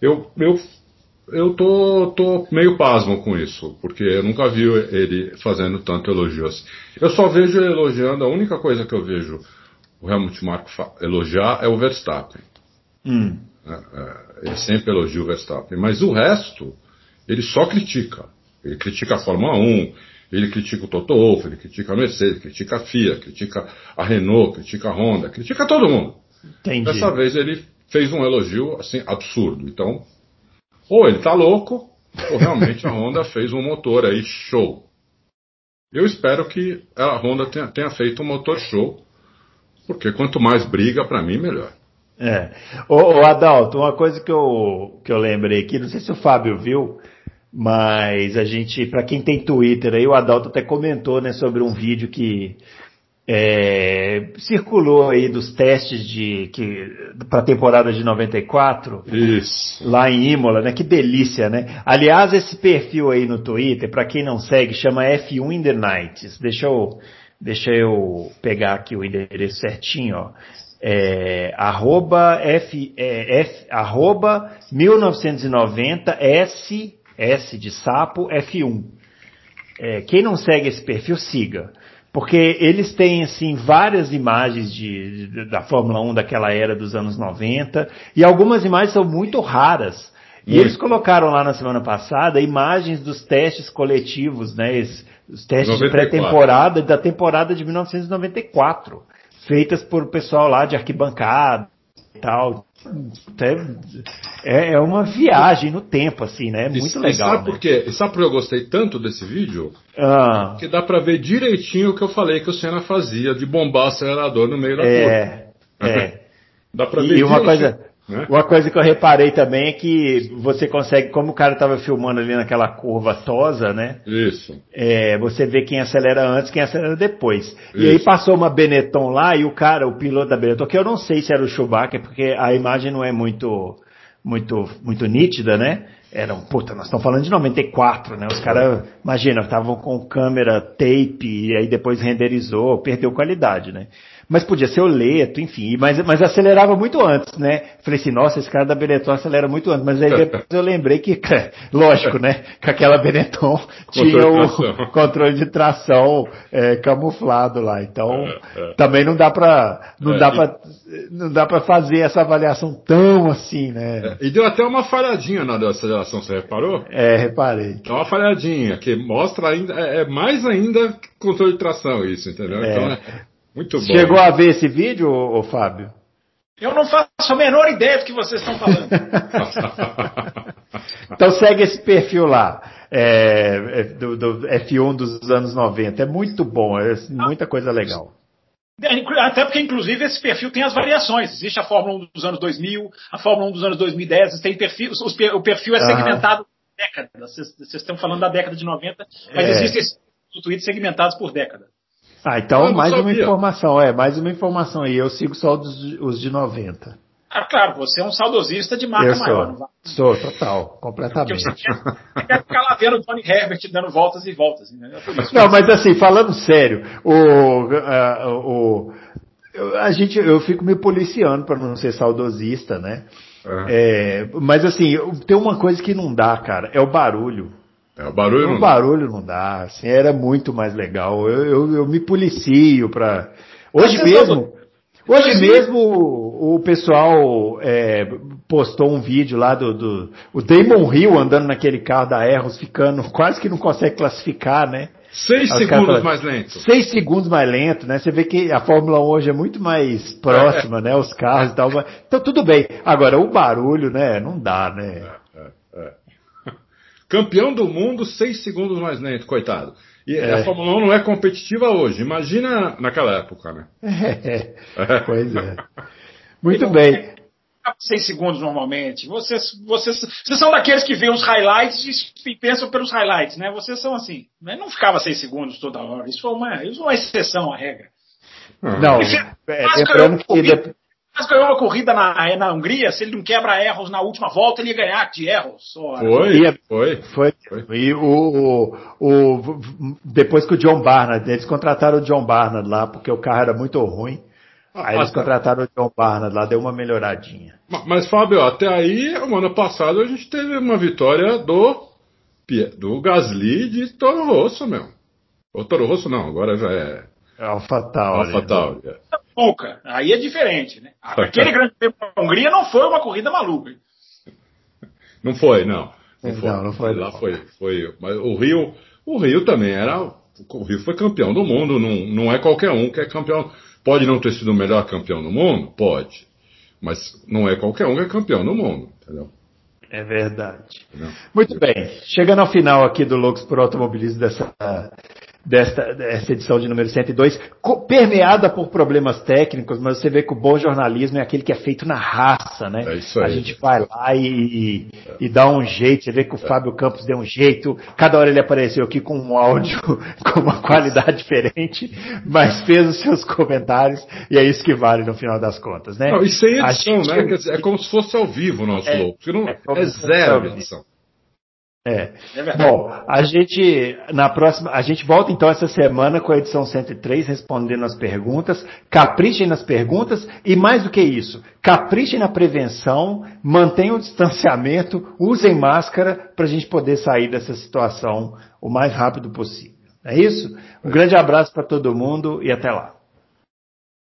eu, eu eu tô, tô meio pasmo com isso, porque eu nunca vi ele fazendo tanto elogio assim. Eu só vejo ele elogiando, a única coisa que eu vejo o Helmut Marko elogiar é o Verstappen. Hum. É, é, ele sempre elogia o Verstappen, mas o resto ele só critica. Ele critica a Fórmula 1, ele critica o Toto Wolff, ele critica a Mercedes, critica a FIA, critica a Renault, critica a Honda, critica todo mundo. Entendi. Dessa vez ele fez um elogio assim absurdo. Então ou ele tá louco, ou realmente a Honda fez um motor aí show. Eu espero que a Honda tenha, tenha feito um motor show, porque quanto mais briga, para mim, melhor. É. Ô, ô, Adalto, uma coisa que eu, que eu lembrei aqui, não sei se o Fábio viu, mas a gente, para quem tem Twitter aí, o Adalto até comentou, né, sobre um vídeo que é, circulou aí dos testes de que para a temporada de 94 Isso. lá em Imola, né? Que delícia, né? Aliás, esse perfil aí no Twitter, para quem não segue, chama F1 in the Nights. Deixa eu deixa eu pegar aqui o endereço certinho, ó. É, arroba F, é, F, arroba 1990 S S de sapo F1. É, quem não segue esse perfil, siga. Porque eles têm, assim, várias imagens de, de, da Fórmula 1 daquela era dos anos 90, e algumas imagens são muito raras. E eles colocaram lá na semana passada imagens dos testes coletivos, né? es- Os testes de 94. pré-temporada da temporada de 1994, feitas por pessoal lá de arquibancada tal. É, é uma viagem no tempo, assim, né? É muito e legal. Sabe né? por quê? E sabe por que eu gostei tanto desse vídeo? Ah, Que dá pra ver direitinho o que eu falei que o Senna fazia de bombar o acelerador no meio da curva. é, é. Dá pra ver E uma coisa, né? uma coisa que eu reparei também é que você consegue, como o cara estava filmando ali naquela curva tosa, né? Isso. É, você vê quem acelera antes, quem acelera depois. E Isso. aí passou uma Benetton lá e o cara, o piloto da Benetton, que eu não sei se era o Schumacher, porque a imagem não é muito, muito, muito nítida, né? Era um, puta, nós estamos falando de 94, né? Os caras, imagina, estavam com câmera tape e aí depois renderizou, perdeu qualidade, né? Mas podia ser o Leto, enfim, mas, mas acelerava muito antes, né? Falei assim, nossa, esse cara da Benetton acelera muito antes, mas aí depois eu lembrei que, lógico, né? Que aquela Benetton tinha o controle de tração é, camuflado lá. Então, É, é. também não dá pra, não É, dá e- pra, não dá pra fazer essa avaliação tão assim, né? E deu até uma falhadinha na aceleração, você reparou? É, reparei. Dá uma falhadinha, que mostra ainda, é, é mais ainda controle de tração isso, entendeu? É. Então é muito bom. Chegou a ver esse vídeo, ô, ô Fábio? Eu não faço a menor ideia do que vocês estão falando. Então segue esse perfil lá, é, é, do, do F1 dos anos 90. É muito bom, é muita coisa legal. Até porque, inclusive, esse perfil tem as variações. Existe a Fórmula 1 dos anos 2000, a Fórmula 1 dos anos 2010, tem perfil, os- o perfil é Aham. segmentado por década. Vocês, vocês estão falando da década de 90, mas É. existem esses tweets segmentados por década. Ah, então mais uma informação, é, mais uma informação aí. Eu sigo só os, os de 90. Ah, claro, você é um saudosista de marca Eu maior. Não, sou, sou, total, porque completamente. você quer, você quer ficar lá vendo o Tony Herbert dando voltas e voltas. Não, mas assim, falando sério, o, a, o, eu- a gente, eu fico me policiando para não ser saudosista, né? É, mas assim, tem uma coisa que não dá, cara, é o barulho. É, o barulho O não barulho não dá, assim, era muito mais legal. Eu, eu, eu me policio pra. Hoje mesmo, hoje Mas- mesmo o, o pessoal é, postou um vídeo lá do, do o Damon Hill andando naquele carro da Erros, ficando quase que não consegue classificar, né? Seis segundos falam, mais lento. Seis segundos mais lento, né? Você vê que a Fórmula 1 hoje é muito mais próxima, né? Os carros e tal. mas- Então tudo bem. Agora, o barulho, né? Não dá, né? É, é. Campeão do mundo, seis segundos mais lento, coitado. E É. a Fórmula 1 não é competitiva hoje. Imagina naquela época, né? É, pois é. Muito bem. seis segundos normalmente. Vocês, vocês, vocês são daqueles que veem os highlights e pensam pelos highlights, né? Vocês são assim. Né? Não ficava seis segundos toda hora. Isso foi uma, isso foi uma exceção à regra. Não, é, lembrando que de- Mas ganhou uma corrida na, na Hungria, se ele não quebra erros na última volta, ele ia ganhar de erros. Foi, foi. foi. Foi. E o, o, o- depois que o John Barnard, eles contrataram o John Barnard lá, porque o carro era muito ruim. Aí eles contrataram o John Barnard lá, deu uma melhoradinha. Ma- Mas, Fábio, até aí, o ano passado, a gente teve uma vitória do, do Gasly de Toro Rosso, meu. O Toro Rosso não, agora já é Alpha Tauri. Alpha Tauri. é. Nunca. Aí é diferente, né? Aquele grande prêmio da Hungria não foi uma corrida maluca. Não foi, não. Não Não, foi. não foi, Lá não. foi, foi. Mas o Rio, o Rio também era. O Rio foi campeão do mundo, não, não é qualquer um que é campeão. Pode não ter sido o melhor campeão do mundo? Pode. Mas não é qualquer um que é campeão do mundo, entendeu? É verdade. Entendeu? Muito bem. Chegando ao final aqui do Loucos por Automobilismo dessa, desta, dessa edição de número 102, co- permeada por problemas técnicos, mas você vê que o bom jornalismo é aquele que é feito na raça, né? É isso aí. A gente vai lá e, e, e dá um jeito, você vê que o Fábio Campos deu um jeito, cada hora ele apareceu aqui com um áudio com uma qualidade diferente, mas fez os seus comentários e é isso que vale no final das contas, né? Não, e sem A edição, gente- né? Dizer, é como se fosse ao vivo o nosso É, louco. porque não, é é zero edição. É. É verdade. Bom, a gente na próxima, a gente volta então essa semana com a edição 103 respondendo as perguntas. Caprichem nas perguntas e mais do que isso, caprichem na prevenção, mantenham o distanciamento, usem máscara para a gente poder sair dessa situação o mais rápido possível. É isso? Um grande abraço para todo mundo e até lá.